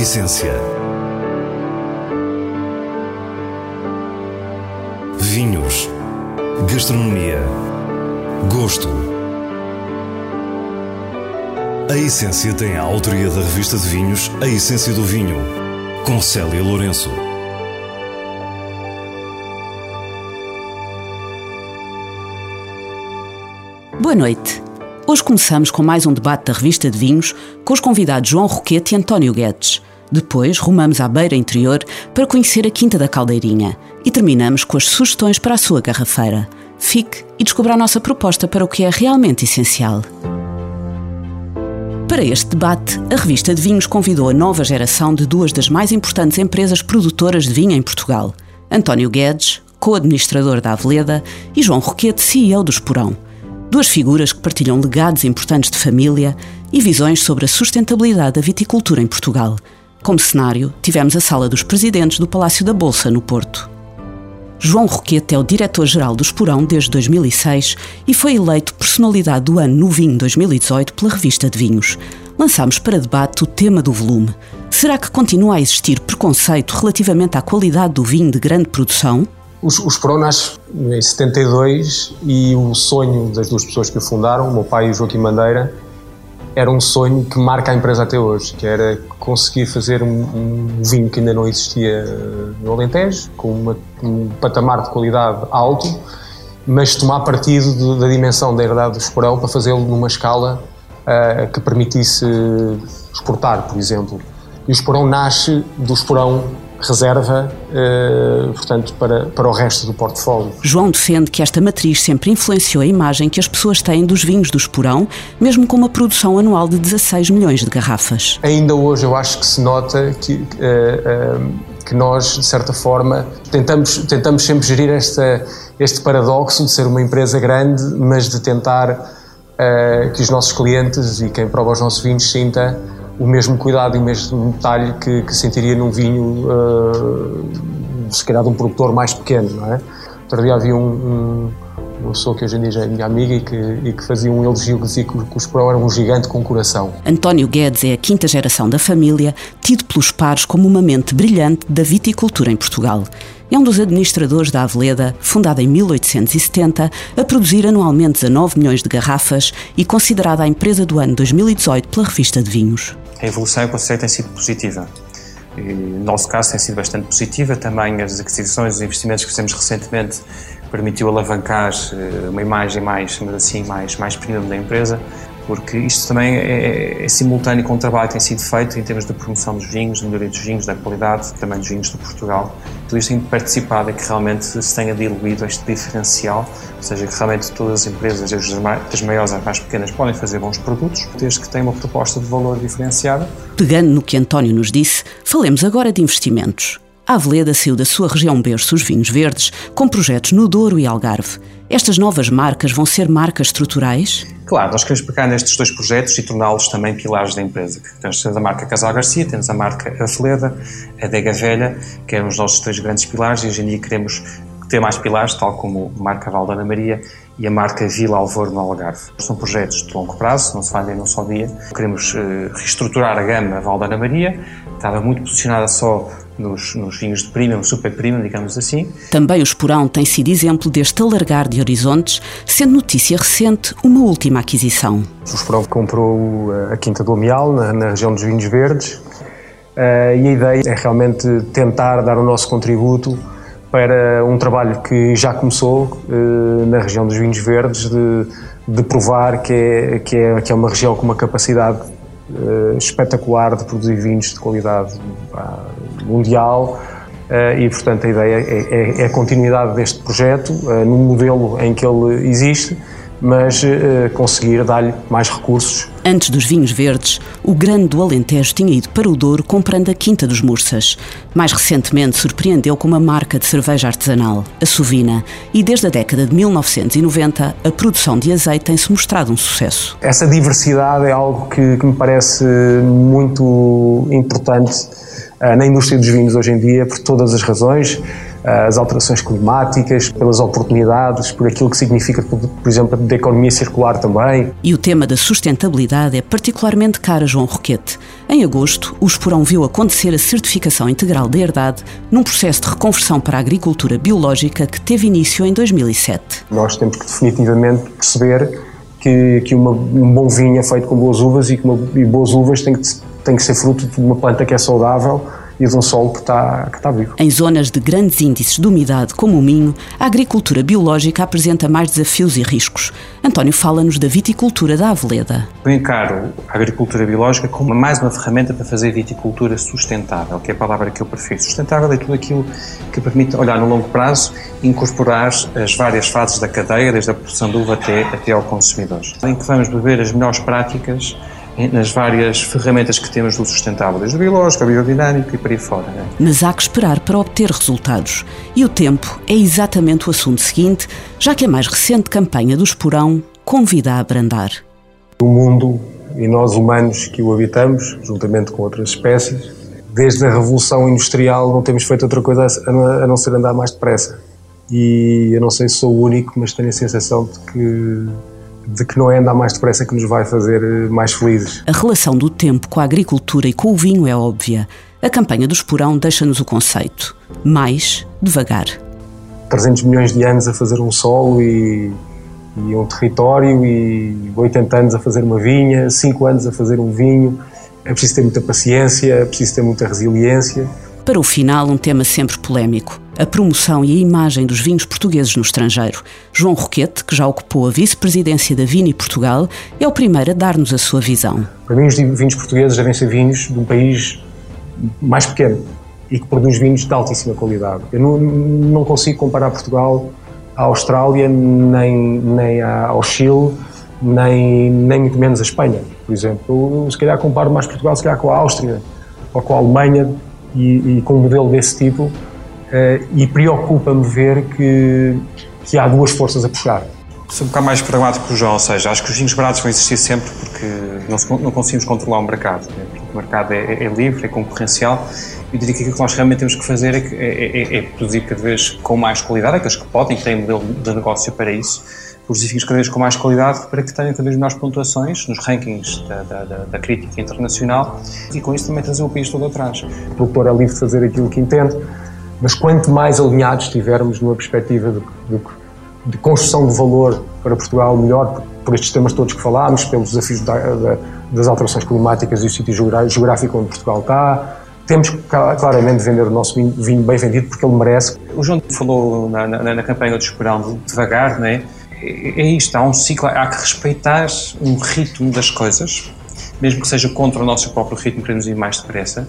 essência. Vinhos. Gastronomia. Gosto. A Essência tem a autoria da revista de vinhos A Essência do Vinho, com Célia Lourenço. Boa noite. Hoje começamos com mais um debate da revista de vinhos com os convidados João Roquete e António Guedes. Depois rumamos à beira interior para conhecer a Quinta da Caldeirinha e terminamos com as sugestões para a sua garrafeira. Fique e descubra a nossa proposta para o que é realmente essencial. Para este debate, a revista de vinhos convidou a nova geração de duas das mais importantes empresas produtoras de vinho em Portugal: António Guedes, co-administrador da Aveleda, e João Roquete, CEO do Esporão Duas figuras que partilham legados importantes de família e visões sobre a sustentabilidade da viticultura em Portugal. Como cenário, tivemos a sala dos presidentes do Palácio da Bolsa, no Porto. João Roquete é o diretor-geral do Esporão desde 2006 e foi eleito Personalidade do Ano no Vinho 2018 pela revista de Vinhos. Lançámos para debate o tema do volume. Será que continua a existir preconceito relativamente à qualidade do vinho de grande produção? Os Pro nasce em 72 e o sonho das duas pessoas que o fundaram, o meu pai e o Joaquim Bandeira, era um sonho que marca a empresa até hoje, que era conseguir fazer um, um vinho que ainda não existia no Alentejo, com uma, um patamar de qualidade alto, mas tomar partido de, da dimensão da herdade do Esporão para fazê-lo numa escala uh, que permitisse exportar, por exemplo. E o Esporão nasce do Esporão reserva, uh, portanto, para, para o resto do portfólio. João defende que esta matriz sempre influenciou a imagem que as pessoas têm dos vinhos do Esporão, mesmo com uma produção anual de 16 milhões de garrafas. Ainda hoje eu acho que se nota que, uh, uh, que nós, de certa forma, tentamos, tentamos sempre gerir esta, este paradoxo de ser uma empresa grande, mas de tentar que os nossos clientes e quem prova os nossos vinhos sinta o mesmo cuidado e o mesmo detalhe que, que sentiria num vinho, uh, se calhar de um produtor mais pequeno, não é? Outro dia havia um, um, uma pessoa que hoje em dia é minha amiga e que, e que fazia um elogio que dizia que, que o Esperão era um gigante com coração. António Guedes é a quinta geração da família, tido pelos pares como uma mente brilhante da viticultura em Portugal. É um dos administradores da Aveleda, fundada em 1870, a produzir anualmente 19 milhões de garrafas e considerada a empresa do ano 2018 pela revista de vinhos a evolução eu considero tem sido positiva. E, no nosso caso tem sido bastante positiva, também as aquisições, os investimentos que fizemos recentemente permitiu alavancar eh, uma imagem mais, assim, mais, mais premium da empresa, porque isto também é, é, simultâneo com o trabalho que tem sido feito em termos de promoção dos vinhos, de melhoria dos vinhos, da qualidade, também dos vinhos de Portugal. Tudo isto tem participado e que realmente se tenha diluído este diferencial, ou seja, que realmente todas as empresas, das maiores às mais pequenas, podem fazer bons produtos, desde que tenham uma proposta de valor diferenciada. Pegando no que António nos disse, falemos agora de investimentos. A Aveleda saiu da sua região berço, os vinhos verdes, com projetos no Douro e Algarve. Estas novas marcas vão ser marcas estruturais? Claro, nós queremos pegar nestes dois projetos e torná-los também pilares da empresa. Temos a marca Casal Garcia, temos a marca Aveleda, a Dega Velha, que eram os nossos três grandes pilares e hoje em dia queremos ter mais pilares, tal como a marca Val da Maria e a marca Vila Alvor no Algarve. São projetos de longo prazo, não se fazem num só dia. Queremos uh, reestruturar a gama Val da Maria, estava muito posicionada só nos, nos vinhos de premium, super premium, digamos assim. Também o Esporão tem sido exemplo deste alargar de horizontes, sendo notícia recente uma última aquisição. O Esporão comprou eh, a Quinta do Amial, na, na região dos vinhos verdes, uh, e a ideia é realmente tentar dar o nosso contributo para um trabalho que já começou uh, na região dos vinhos verdes, de, de provar que é, que, é, que é uma região com uma capacidade uh, espetacular de produzir vinhos de qualidade mundial uh, e, portanto, a ideia é, é, é, a continuidade deste projeto no modelo em que ele existe mas uh, conseguir dar-lhe mais recursos. Antes dos vinhos verdes, o Grande do Alentejo tinha ido para o Douro comprando a Quinta dos Mursas. Mais recentemente surpreendeu com uma marca de cerveja artesanal, a Sovina, e desde a década de 1990 a produção de azeite tem-se mostrado um sucesso. Essa diversidade é algo que, que me parece muito importante na indústria dos vinhos hoje em dia, por todas as razões as alterações climáticas, pelas oportunidades, por aquilo que significa, por exemplo, da economia circular também. E o tema da sustentabilidade é particularmente caro a João Roquete. Em agosto, o Esporão viu acontecer a certificação integral da herdade num processo de reconversão para a agricultura biológica que teve início em 2007. Nós temos que definitivamente perceber que, que uma, um bom vinho é feito com boas uvas e que uma, e boas uvas têm que, têm que ser fruto de uma planta que é saudável e de um solo que está, que está vivo. Em zonas de grandes índices de umidade, como o Minho, a agricultura biológica apresenta mais desafios e riscos. António fala-nos da viticultura da Aveleda. Eu encaro a agricultura biológica como mais uma ferramenta para fazer viticultura sustentável, que é a palavra que eu prefiro. Sustentável é tudo aquilo que permite olhar no longo prazo e incorporar as várias fases da cadeia, desde a produção de uva até, até ao consumidor. Em que vamos beber as melhores práticas nas várias ferramentas que temos do sustentável, desde o biológico, ao biodinâmico e para aí fora. Né? Mas há que esperar para obter resultados. E o tempo é exatamente o assunto seguinte, já que a mais recente campanha do Esporão convida a abrandar. O mundo e nós humanos que o habitamos, juntamente com outras espécies, desde a Revolução Industrial não temos feito outra coisa a não ser andar mais depressa. E eu não sei se sou o único, mas tenho a sensação de que de que não é andar mais depressa que nos vai fazer eh, mais felizes. A relação do tempo com a agricultura e com o vinho é óbvia. A campanha do Esporão deixa-nos o conceito: mais devagar. 300 milhões de anos a fazer um solo e, e um território, e 80 anos a fazer uma vinha, 5 anos a fazer um vinho. É preciso ter muita paciência, é preciso ter muita resiliência. Para o final, um tema sempre polémico: a promoção e a imagem dos vinhos portugueses no estrangeiro. João Roquete, que já ocupou a vice-presidência da Vini Portugal, é o primeiro a dar-nos a sua visão. Para mim, os vinhos portugueses devem ser vinhos de um país mais pequeno e que produz vinhos de altíssima qualidade. Eu não, não consigo comparar Portugal à Austrália, nem, nem ao Chile, nem, nem muito menos a Espanha, por exemplo. Se calhar comparo mais Portugal se calhar com a Áustria ou com a Alemanha e, e com um modelo desse tipo e preocupa-me ver que, que há duas forças a puxar. Sou um bocado mais pragmático que o João, ou seja, acho que os vinhos baratos vão existir sempre porque não, não conseguimos controlar o mercado. Né? O mercado é, é, livre, é concorrencial. Eu diria que aquilo que nós realmente temos que fazer é, é, é, é produzir cada vez com mais qualidade, aqueles que podem, que têm modelo de negócio para isso, produzir vinhos cada vez com mais qualidade para que tenham cada vez melhores pontuações nos rankings da, da, da, da, crítica internacional e com isso também trazer o país todo atrás. O produtor é livre de fazer aquilo que entende, mas quanto mais alinhados estivermos numa perspectiva de, de, de, construção de valor para Portugal, melhor por estes temas todos que falámos, pelos desafios das alterações climáticas e o sítio geográfico onde Portugal está, temos que claramente vender o nosso vinho, vinho, bem vendido porque ele merece. O João falou na, na, na campanha do Esperão devagar, não é isto, há um ciclo, há que respeitar um ritmo das coisas, mesmo que seja contra o nosso próprio ritmo, queremos ir mais depressa.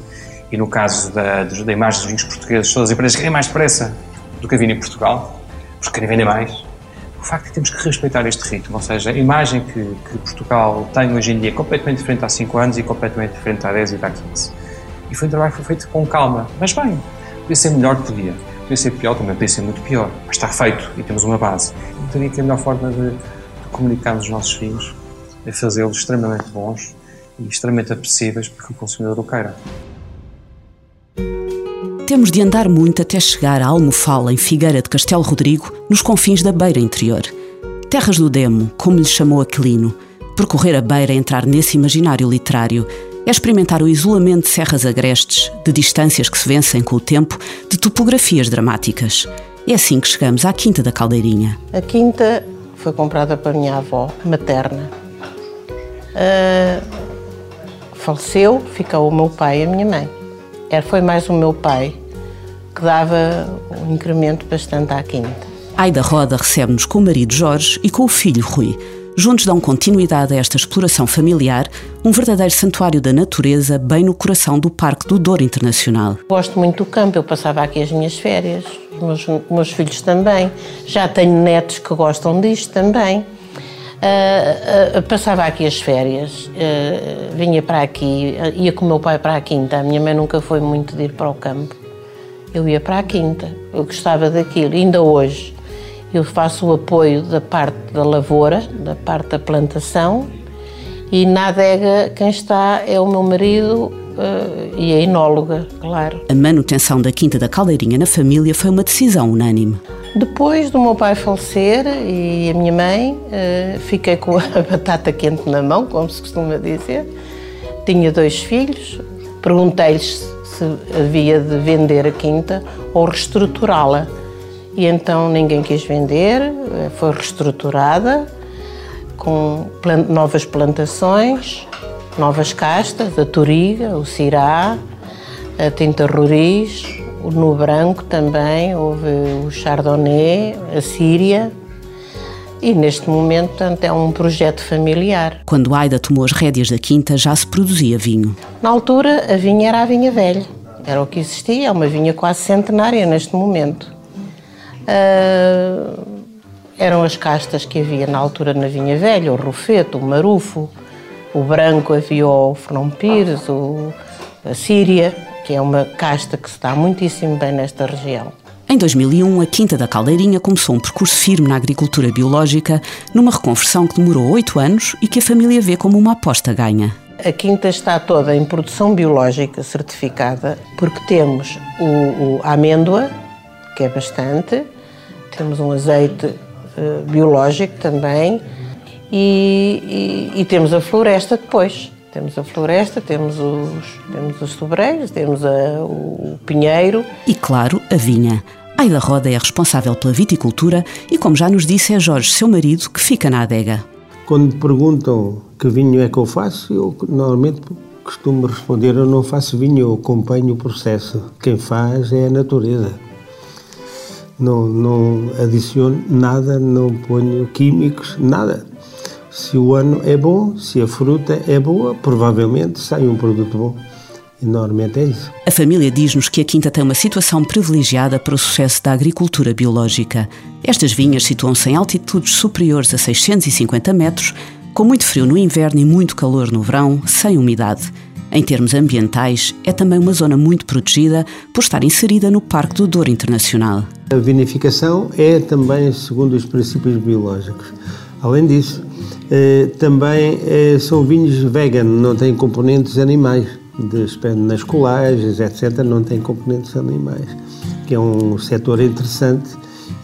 E no caso da, da imagem dos vinhos portugueses, todas as empresas querem mais depressa do que a vinho em Portugal, porque querem vender mais. O facto é que temos que respeitar este ritmo, ou seja, a imagem que, que Portugal tem hoje em dia é completamente diferente há 5 anos e completamente diferente há 10 e há 15. E foi um trabalho que foi feito com calma, mas bem, podia ser melhor, podia. Podia ser pior, também podia ser muito pior, mas está feito e temos uma base. Eu diria que a melhor forma de, de comunicarmos os nossos vinhos é fazê-los extremamente bons e extremamente apetecíveis para que o consumidor o queira. Temos de andar muito até chegar à Almofala, em Figueira de Castelo Rodrigo, nos confins da Beira Interior. Terras do Demo, como lhe chamou Aquilino. Percorrer a Beira é entrar nesse imaginário literário é experimentar o isolamento de serras agrestes, de distâncias que se vencem com o tempo, de topografias dramáticas. É assim que chegamos à Quinta da Caldeirinha. A quinta foi comprada para a minha avó materna. Uh, faleceu, ficou o meu pai e a minha mãe. Era, foi mais o meu pai que dava um incremento bastante à quinta. Aida Roda recebe-nos com o marido Jorge e com o filho Rui. Juntos dão continuidade a esta exploração familiar, um verdadeiro santuário da natureza, bem no coração do Parque do Douro Internacional. Gosto muito do campo, eu passava aqui as minhas férias, os meus, meus filhos também. Já tenho netos que gostam disto também. Uh, uh, passava aqui as férias, uh, vinha para aqui, ia com o meu pai para a quinta. A minha mãe nunca foi muito de ir para o campo. Eu ia para a quinta, eu gostava daquilo, ainda hoje. Eu faço o apoio da parte da lavoura, da parte da plantação, e na adega quem está é o meu marido uh, e a enóloga, claro. A manutenção da Quinta da Caldeirinha na família foi uma decisão unânime. Depois do meu pai falecer e a minha mãe, uh, fiquei com a batata quente na mão, como se costuma dizer. Tinha dois filhos, perguntei-lhes se havia de vender a quinta ou reestruturá-la. E então ninguém quis vender, eh, foi reestruturada com novas plantações, novas castas, a Toriga, o Cirá, a Tinta Roriz, no branco também houve o Chardonnay, a Síria. E neste momento, portanto, é um projeto familiar. Quando Aida tomou as rédeas da quinta, já se produzia vinho. Na altura, a vinha era a vinha velha. Era o que existia, é uma vinha quase centenária neste momento. Uh, eram as castas que havia na altura na vinha velha, o rufeto, o marufo, o branco havia o Fernão Pires, o, a Síria, que é uma casta que se está muitíssimo bem nesta região. Em 2001, a Quinta da Caldeirinha começou um percurso firme na agricultura biológica, numa reconversão que demorou oito anos e que a família vê como uma aposta ganha. A quinta está toda em produção biológica certificada, porque temos o, o a amêndoa, que é bastante, temos um azeite uh, biológico também, e, e, e temos a floresta depois. Temos a floresta, temos os, temos os sobreiros, temos a, o pinheiro. E, claro, a vinha. Aida Roda é responsável pela viticultura e, como já nos disse, é Jorge, seu marido, que fica na adega. Quando perguntam que vinho é que eu faço, eu normalmente costumo responder: eu não faço vinho, eu acompanho o processo. Quem faz é a natureza. Não, não adiciono nada, não ponho químicos, nada. Se o ano é bom, se a fruta é boa, provavelmente sai um produto bom. E normalmente é isso. A família diz-nos que a Quinta tem uma situação privilegiada para o sucesso da agricultura biológica. Estas vinhas situam-se em altitudes superiores a 650 metros, com muito frio no inverno e muito calor no verão, sem umidade. Em termos ambientais, é também uma zona muito protegida por estar inserida no Parque do Douro Internacional. A vinificação é também segundo os princípios biológicos. Além disso, eh, também eh, são vinhos vegan, não têm componentes animais, nas colagens, etc., não têm componentes animais, que é um setor interessante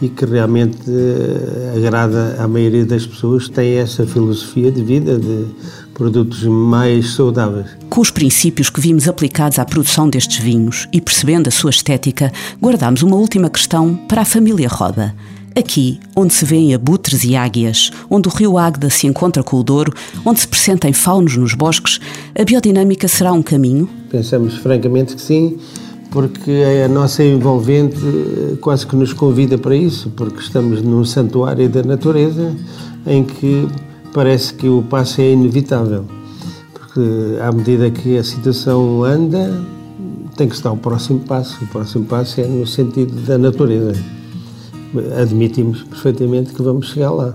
e que realmente eh, agrada à maioria das pessoas têm essa filosofia de vida de produtos mais saudáveis. Com os princípios que vimos aplicados à produção destes vinhos e percebendo a sua estética, guardamos uma última questão para a família Roda. Aqui, onde se vêem abutres e águias, onde o rio Águeda se encontra com o Douro, onde se pressentem faunos nos bosques, a biodinâmica será um caminho? Pensamos francamente que sim, porque a nossa envolvente eh, quase que nos convida para isso, porque estamos num santuário da natureza em que parece que o passo é inevitável. Porque à medida que a situação anda, tem que estar o próximo passo. O próximo passo é no sentido da natureza admitimos perfeitamente que vamos chegar lá.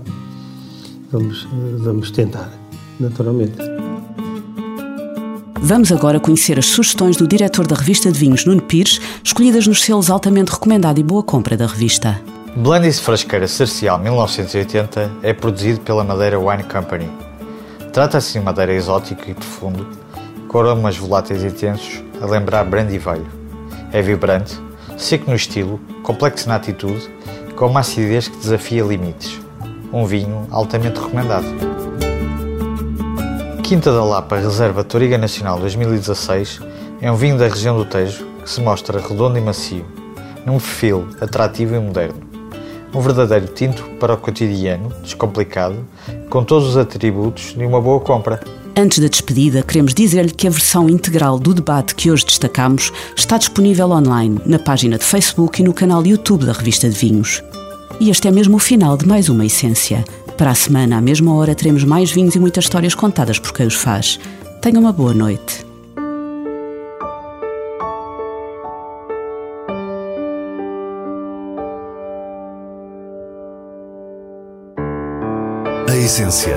Vamos, vamos tentar, naturalmente. Vamos agora conhecer as sugestões do diretor da revista de vinhos, Nuno Pires, escolhidas nos selos altamente recomendado e boa compra da revista. Blandis Frasqueira Cercial 1980 é produzido pela Madeira Wine Company. Trata-se de madeira exótico e profundo, com aromas voláteis e tensos, a lembrar brandy velho. É vibrante, seco no estilo, complexo na atitude com uma acidez que desafia limites. Um vinho altamente recomendado. Quinta da Lapa Reserva Toriga Nacional 2016 é um vinho da região do Tejo que se mostra redondo e macio, num perfil atrativo e moderno. Um verdadeiro tinto para o cotidiano, descomplicado, com todos os atributos de uma boa compra. Antes da despedida, queremos dizer-lhe que a versão integral do debate que hoje destacamos está disponível online na página de Facebook e no canal YouTube da Revista de Vinhos. E este é mesmo o final de mais uma essência. Para a semana, à mesma hora, teremos mais vinhos e muitas histórias contadas por quem os faz. Tenha uma boa noite. A essência